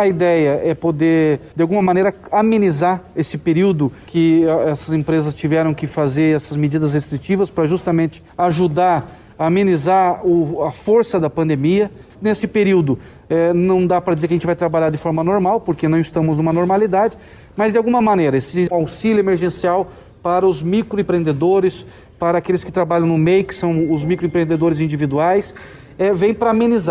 a ideia é poder, de alguma maneira, amenizar esse período que eh, essas empresas tiveram que fazer essas medidas restritivas para justamente ajudar a amenizar o, a força da pandemia. Nesse período, é, não dá para dizer que a gente vai trabalhar de forma normal, porque não estamos numa normalidade, mas de alguma maneira, esse auxílio emergencial para os microempreendedores, para aqueles que trabalham no MEI, que são os microempreendedores individuais, é, vem para amenizar.